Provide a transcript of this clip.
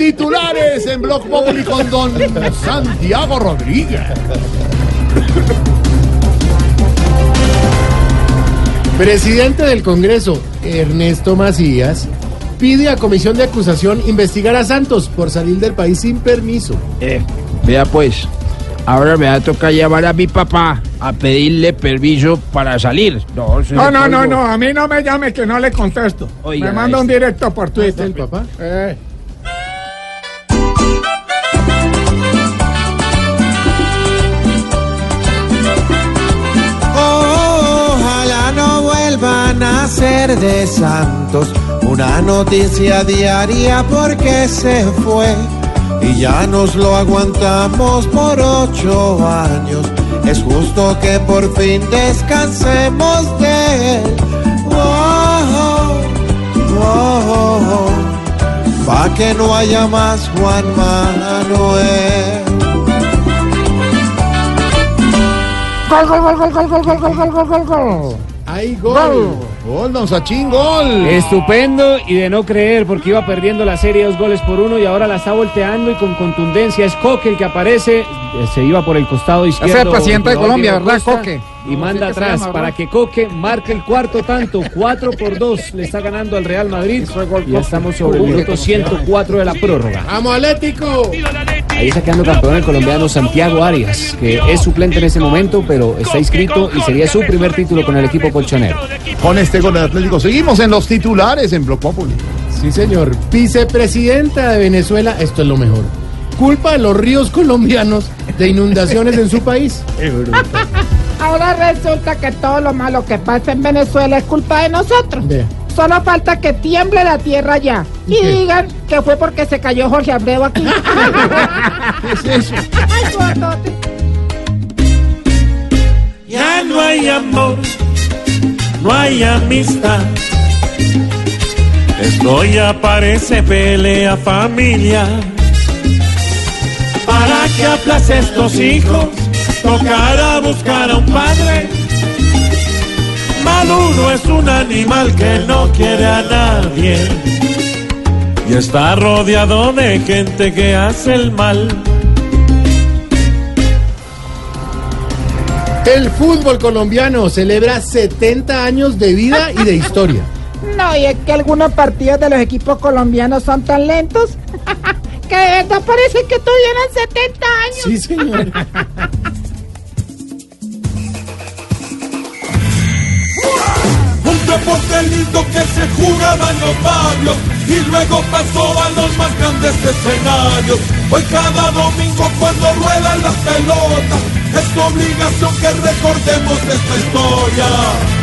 Titulares en Blog Populi con don Santiago Rodríguez. Presidente del Congreso, Ernesto Macías, pide a Comisión de Acusación investigar a Santos por salir del país sin permiso. Eh, vea pues, ahora me va a tocar llamar a mi papá a pedirle permiso para salir. No, No, no, no, a mí no me llame que no le contesto. Oiga, me manda un este- directo por Twitter. ¿El papá? Eh, ser de santos una noticia diaria porque se fue y ya nos lo aguantamos por ocho años. Es justo que por fin descansemos de él. Oh, oh, oh, Pa' que no haya más Juan Manuel. Gol, gol, gol, gol, gol, gol, gol, gol, gol, gol, gol, gol. ¡Ay, gol! Gol, don Sachín, gol. Estupendo y de no creer porque iba perdiendo la serie dos goles por uno y ahora la está volteando y con contundencia es Coque el que aparece, eh, se iba por el costado izquierdo. Ese es el presidente de Colombia, ¿verdad, Costa, Coque? Y manda atrás llama, para que Coque marque el cuarto tanto, 4 por 2 le está ganando al Real Madrid y ya estamos sobre el minuto 104 de la prórroga. ¡Vamos, Atlético! Ahí está quedando campeón el colombiano Santiago Arias, que es suplente en ese momento, pero está inscrito y sería su primer título con el equipo colchonero. Con este gol del Atlético seguimos en los titulares en Blog Populi. Sí, señor. Vicepresidenta de Venezuela, esto es lo mejor. Culpa a los ríos colombianos de inundaciones en su país. Ahora resulta que todo lo malo que pasa en Venezuela es culpa de nosotros. Vea. Solo falta que tiemble la tierra ya. Y ¿Qué? digan que fue porque se cayó Jorge Abreu aquí. ¿Qué es eso? Ay, gordote. Ya no hay amor, no hay amistad. Esto ya parece pelea familia. Para que aplace estos hijos, tocará buscar a un padre. Maduro es un animal que no quiere a nadie. Y está rodeado de gente que hace el mal. El fútbol colombiano celebra 70 años de vida y de historia. No, y es que algunos partidos de los equipos colombianos son tan lentos que de verdad parece que tuvieran 70 años. Sí, señor. deporte lindo que se jugaba en los barrios y luego pasó a los más grandes escenarios. Hoy cada domingo cuando ruedan las pelotas es tu obligación que recordemos esta historia.